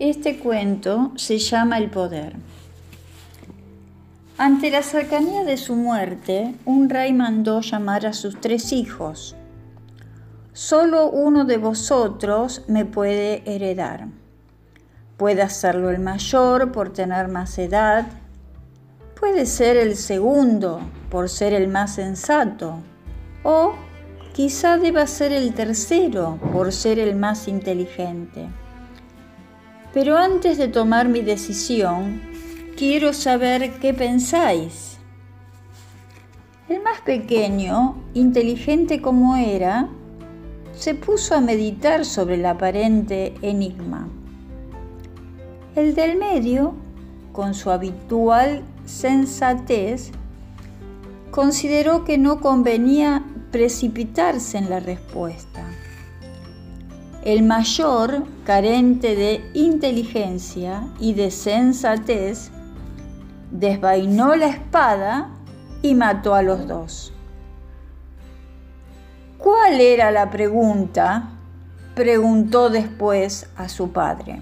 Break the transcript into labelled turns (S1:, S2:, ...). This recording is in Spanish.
S1: Este cuento se llama El Poder. Ante la cercanía de su muerte, un rey mandó llamar a sus tres hijos. Solo uno de vosotros me puede heredar. Puede hacerlo el mayor por tener más edad. Puede ser el segundo por ser el más sensato. O quizá deba ser el tercero por ser el más inteligente. Pero antes de tomar mi decisión, quiero saber qué pensáis. El más pequeño, inteligente como era, se puso a meditar sobre el aparente enigma. El del medio, con su habitual sensatez, consideró que no convenía precipitarse en la respuesta. El mayor, carente de inteligencia y de sensatez, desvainó la espada y mató a los dos. ¿Cuál era la pregunta? preguntó después a su padre.